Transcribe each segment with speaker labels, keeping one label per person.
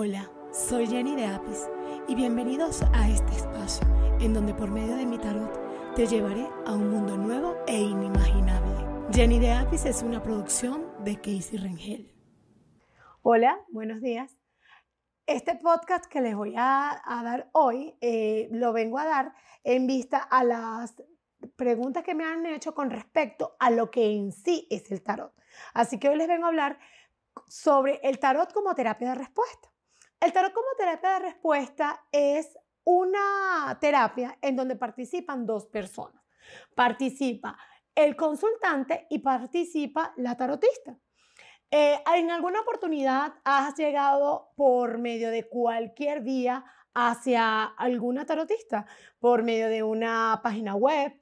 Speaker 1: Hola, soy Jenny de Apis y bienvenidos a este espacio en donde por medio de mi tarot te llevaré a un mundo nuevo e inimaginable. Jenny de Apis es una producción de Casey Rengel.
Speaker 2: Hola, buenos días. Este podcast que les voy a, dar hoy eh, lo vengo a dar en vista a las preguntas que me han hecho con respecto a lo que en sí es el tarot. Así que hoy les vengo a hablar sobre el tarot como terapia de respuesta. El tarot como terapia de respuesta es una terapia en donde participan dos personas. Participa el consultante y participa la tarotista. Eh, en alguna oportunidad has llegado por medio de cualquier vía hacia alguna tarotista, por medio de una página web,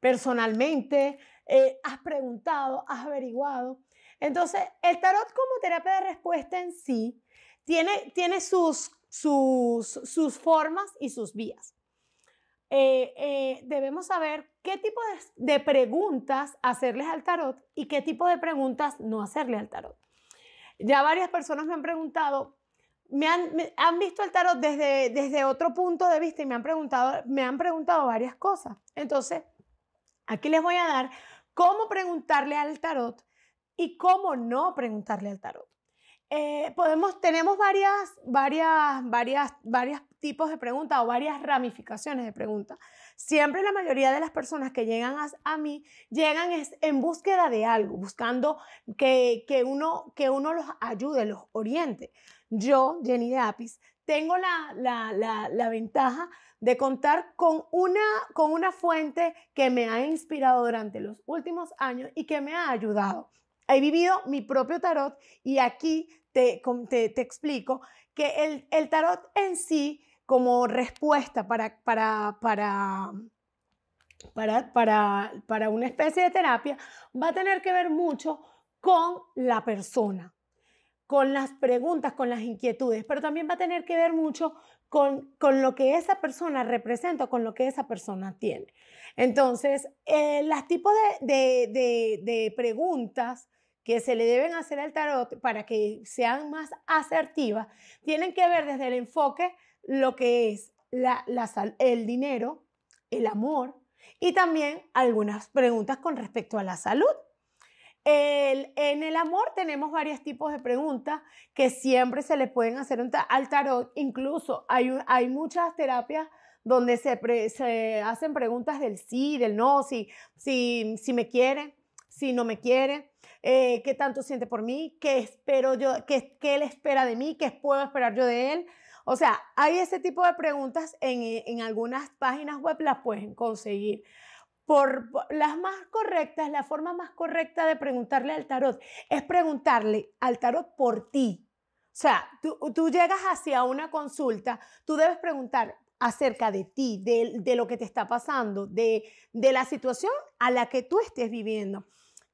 Speaker 2: personalmente, eh, has preguntado, has averiguado. Entonces, el tarot como terapia de respuesta en sí tiene, tiene sus, sus, sus formas y sus vías. Eh, eh, debemos saber qué tipo de, preguntas hacerles al tarot y qué tipo de preguntas no hacerle al tarot. Ya varias personas me han preguntado, me han, han visto el tarot desde, desde otro punto de vista y me han, preguntado, me han preguntado varias cosas. Entonces, aquí les voy a dar cómo preguntarle al tarot y cómo no preguntarle al tarot. Eh, podemos, tenemos varias, varias, varias, varios tipos de preguntas o varias ramificaciones de preguntas. Siempre la mayoría de las personas que llegan a, mí llegan es en búsqueda de algo, buscando que, que, uno, que uno los ayude, los oriente. Yo, Jenny de Apis, tengo la, la, la, la, ventaja de contar con una, con una fuente que me ha inspirado durante los últimos años y que me ha ayudado. He vivido mi propio tarot y aquí te, te, explico que el, el, tarot en sí, como respuesta para, para, para, para, para, para una especie de terapia, va a tener que ver mucho con la persona, con las preguntas, con las inquietudes, pero también va a tener que ver mucho con, con lo que esa persona representa, con lo que esa persona tiene. Entonces, eh, los tipos de, de, de preguntas que se le deben hacer al tarot para que sean más asertivas, tienen que ver desde el enfoque lo que es la, el dinero, el amor y también algunas preguntas con respecto a la salud. en el amor tenemos varios tipos de preguntas que siempre se le pueden hacer al tarot. Incluso hay, hay muchas terapias donde se, se, hacen preguntas del sí, del no, si, si, si me quiere, si no me quiere, eh, qué tanto siente por mí, qué espero yo, qué, qué, él espera de mí, qué puedo esperar yo de él. O sea, hay ese tipo de preguntas en, en algunas páginas web, las pueden conseguir. Por, las más correctas, la forma más correcta de preguntarle al tarot es preguntarle al tarot por ti. O sea, tú, tú llegas hacia una consulta, tú debes preguntar acerca de ti, de, de lo que te está pasando, de, de la situación a la que tú estés viviendo.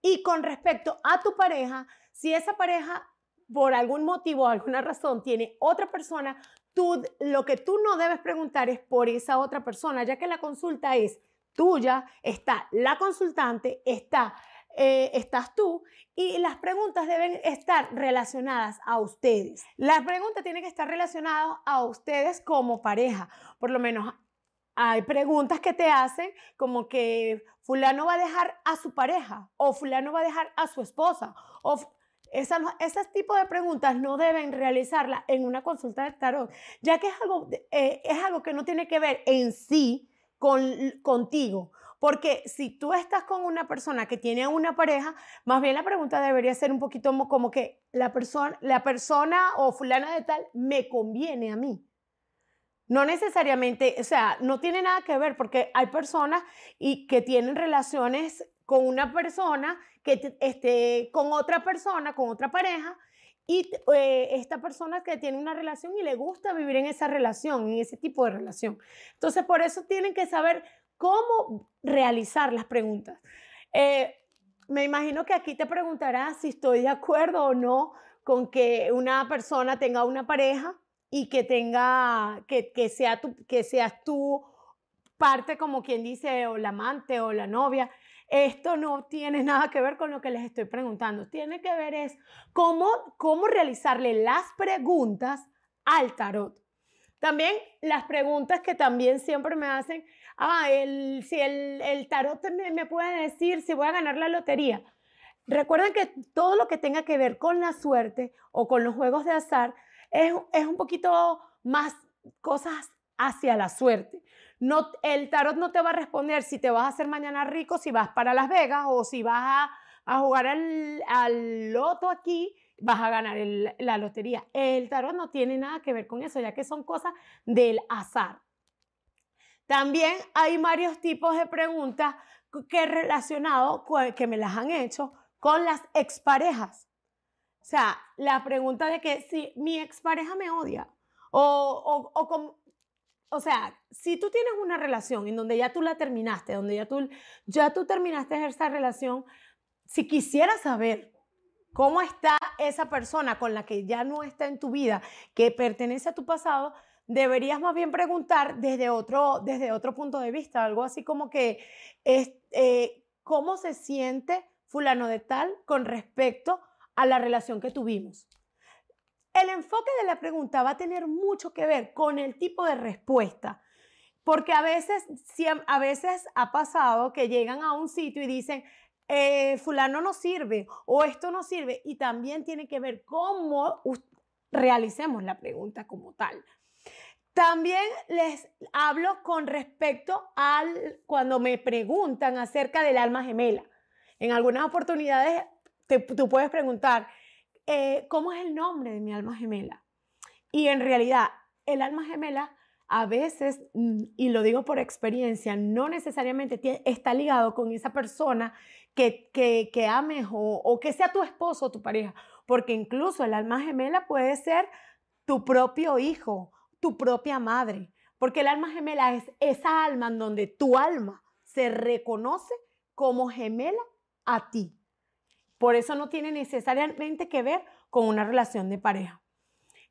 Speaker 2: Y con respecto a tu pareja, si esa pareja por algún motivo o alguna razón tiene otra persona, tú, lo que tú no debes preguntar es por esa otra persona, ya que la consulta es tuya, está la consultante, está, eh, estás tú y las preguntas deben estar relacionadas a ustedes. La pregunta tiene que estar relacionada a ustedes como pareja, por lo menos hay preguntas que te hacen como que fulano va a dejar a su pareja o fulano va a dejar a su esposa o esa, ese tipo de preguntas no deben realizarla en una consulta de tarot, ya que es algo, eh, es algo que no tiene que ver en sí con, contigo. Porque si tú estás con una persona que tiene una pareja, más bien la pregunta debería ser un poquito como que la persona, la persona o fulana de tal me conviene a mí. No necesariamente, o sea, no tiene nada que ver porque hay personas y que tienen relaciones con una persona que esté con otra persona, con otra pareja, y eh, esta persona que tiene una relación y le gusta vivir en esa relación, en ese tipo de relación. Entonces, por eso tienen que saber cómo realizar las preguntas. Eh, me imagino que aquí te preguntarás si estoy de acuerdo o no con que una persona tenga una pareja y que tenga, que, que, sea tu, que seas tú parte como quien dice, o la amante o la novia. Esto no tiene nada que ver con lo que les estoy preguntando. Tiene que ver es cómo, cómo realizarle las preguntas al tarot. También las preguntas que también siempre me hacen, ah, el, si el, tarot me, me puede decir si voy a ganar la lotería. Recuerden que todo lo que tenga que ver con la suerte o con los juegos de azar es, es un poquito más cosas hacia la suerte. No, el tarot no te va a responder si te vas a hacer mañana rico, si vas para Las Vegas o si vas a, jugar al, al, loto aquí, vas a ganar la lotería. El tarot no tiene nada que ver con eso, ya que son cosas del azar. También hay varios tipos de preguntas que relacionado que me las han hecho con las exparejas. O sea, la pregunta de que si mi expareja me odia o, o, o, o sea, si tú tienes una relación en donde ya tú la terminaste, donde ya tú, ya tú terminaste esa relación, si quisieras saber cómo está esa persona con la que ya no está en tu vida, que pertenece a tu pasado, deberías más bien preguntar desde otro, desde otro punto de vista, algo así como que, es, eh, ¿cómo se siente fulano de tal con respecto a la relación que tuvimos? El enfoque de la pregunta va a tener mucho que ver con el tipo de respuesta. Porque a veces, a veces ha pasado que llegan a un sitio y dicen, eh, fulano no sirve o esto no sirve. Y también tiene que ver cómo realicemos la pregunta como tal. También les hablo con respecto al cuando me preguntan acerca del alma gemela. En algunas oportunidades tú puedes preguntar, eh, ¿cómo es el nombre de mi alma gemela? Y en realidad, el alma gemela a veces, mm, y lo digo por experiencia, no necesariamente está ligado con esa persona que, que, que ames o, o, que sea tu esposo o tu pareja, porque incluso el alma gemela puede ser tu propio hijo, tu propia madre, porque el alma gemela es esa alma en donde tu alma se reconoce como gemela a ti. Por eso no tiene necesariamente que ver con una relación de pareja.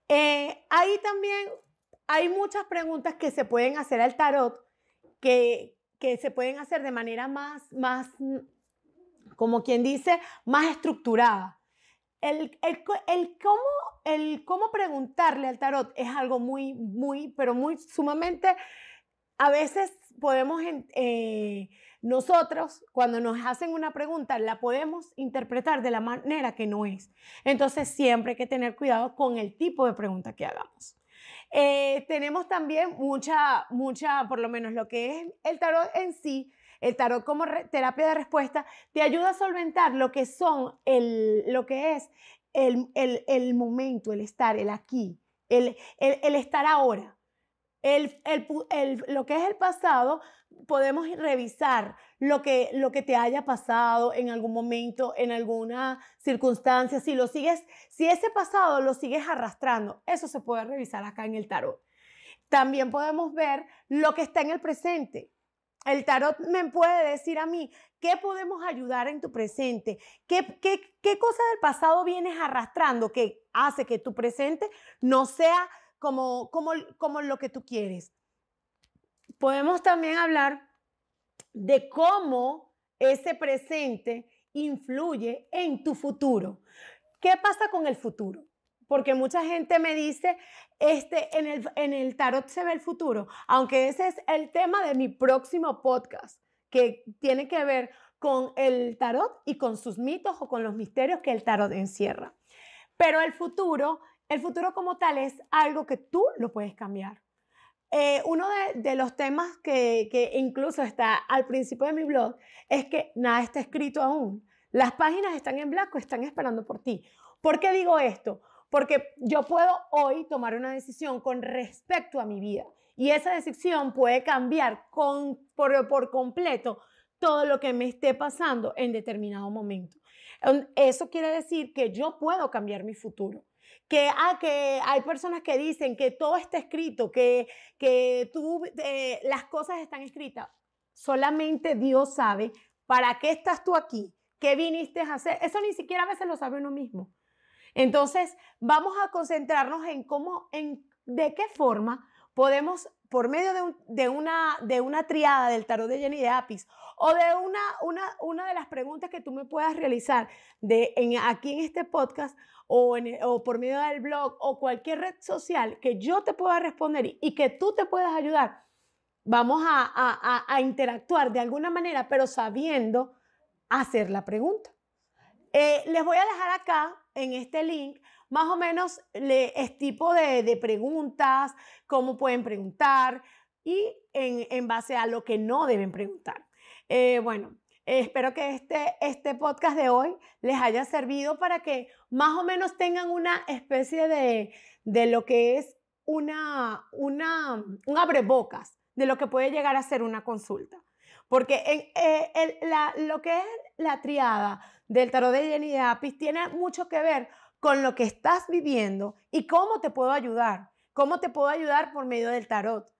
Speaker 2: Eh, ahí también hay muchas preguntas que se pueden hacer al tarot que, que se pueden hacer de manera más, más, como quien dice, más estructurada. El, el, el, cómo, el cómo preguntarle al tarot es algo muy, muy, pero muy sumamente, a veces podemos eh, nosotros, cuando nos hacen una pregunta, la podemos interpretar de la manera que no es. Entonces, siempre hay que tener cuidado con el tipo de pregunta que hagamos. Eh, tenemos también mucha, mucha, por lo menos lo que es el tarot en sí, el tarot como terapia de respuesta, te ayuda a solventar lo que son, el, lo que es el, el, el momento, el estar, el aquí, el, el estar ahora. El, lo que es el pasado, podemos revisar lo que, lo que te haya pasado en algún momento, en alguna circunstancia. Si lo sigues, si ese pasado lo sigues arrastrando, eso se puede revisar acá en el tarot. También podemos ver lo que está en el presente. El tarot me puede decir a mí qué podemos ayudar en tu presente, qué, qué, qué cosa del pasado vienes arrastrando que hace que tu presente no sea como, como, como lo que tú quieres. Podemos también hablar de cómo ese presente influye en tu futuro. ¿Qué pasa con el futuro? Porque mucha gente me dice, este, en, el, en el tarot se ve el futuro, aunque ese es el tema de mi próximo podcast, que tiene que ver con el tarot y con sus mitos o con los misterios que el tarot encierra. Pero el futuro el futuro como tal es algo que tú lo puedes cambiar. Eh, uno de, los temas que, incluso está al principio de mi blog es que nada está escrito aún. Las páginas están en blanco, están esperando por ti. ¿Por qué digo esto? Porque yo puedo hoy tomar una decisión con respecto a mi vida y esa decisión puede cambiar por, por completo todo lo que me esté pasando en determinado momento. Eso quiere decir que yo puedo cambiar mi futuro que, ah, que hay personas que dicen que todo está escrito, que, que tú, eh, las cosas están escritas. Solamente Dios sabe para qué estás tú aquí, qué viniste a hacer. Eso ni siquiera a veces lo sabe uno mismo. Entonces, vamos a concentrarnos en cómo, en de qué forma podemos, por medio de, una, de una triada del tarot de Jenny de Apis o de una, una, una de las preguntas que tú me puedas realizar de, aquí en este podcast o, en, o por medio del blog o cualquier red social que yo te pueda responder y, que tú te puedas ayudar, vamos a, a, interactuar de alguna manera, pero sabiendo hacer la pregunta. Eh, les voy a dejar acá en este link más o menos el tipo de, preguntas, cómo pueden preguntar y en, base a lo que no deben preguntar. Eh, bueno, espero que este, este podcast de hoy les haya servido para que más o menos tengan una especie de, de lo que es una, una, un abrebocas de lo que puede llegar a ser una consulta. Porque eh, lo que es la triada del tarot de Jenny de Apis tiene mucho que ver con lo que estás viviendo y cómo te puedo ayudar, cómo te puedo ayudar por medio del tarot.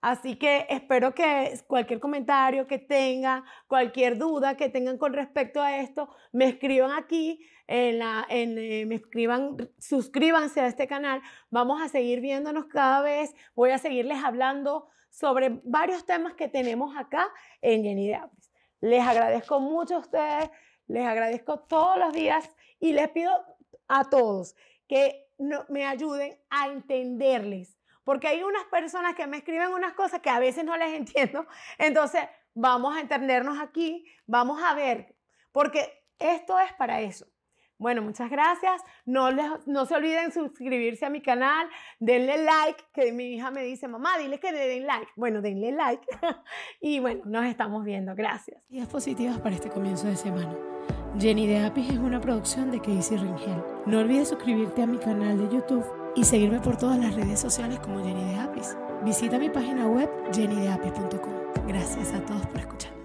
Speaker 2: Así que espero que cualquier comentario que tengan, cualquier duda que tengan con respecto a esto, me escriban aquí, en eh, me escriban, suscríbanse a este canal. Vamos a seguir viéndonos cada vez. Voy a seguirles hablando sobre varios temas que tenemos acá en Jenny de Les agradezco mucho a ustedes, les agradezco todos los días y les pido a todos que me ayuden a entenderles, porque hay unas personas que me escriben unas cosas que a veces no les entiendo, entonces vamos a entendernos aquí, vamos a ver, porque esto es para eso. Bueno, muchas gracias. No, no se olviden suscribirse a mi canal, denle like, que mi hija me dice, mamá, dile que le den like. Bueno, denle like. y bueno, nos estamos viendo. Gracias.
Speaker 1: Días positivas para este comienzo de semana. Jenny de Apis es una producción de Casey Ringel. No olvides suscribirte a mi canal de YouTube y seguirme por todas las redes sociales como Jenny de Apis. Visita mi página web jennydeapis.com. Gracias a todos por escuchar.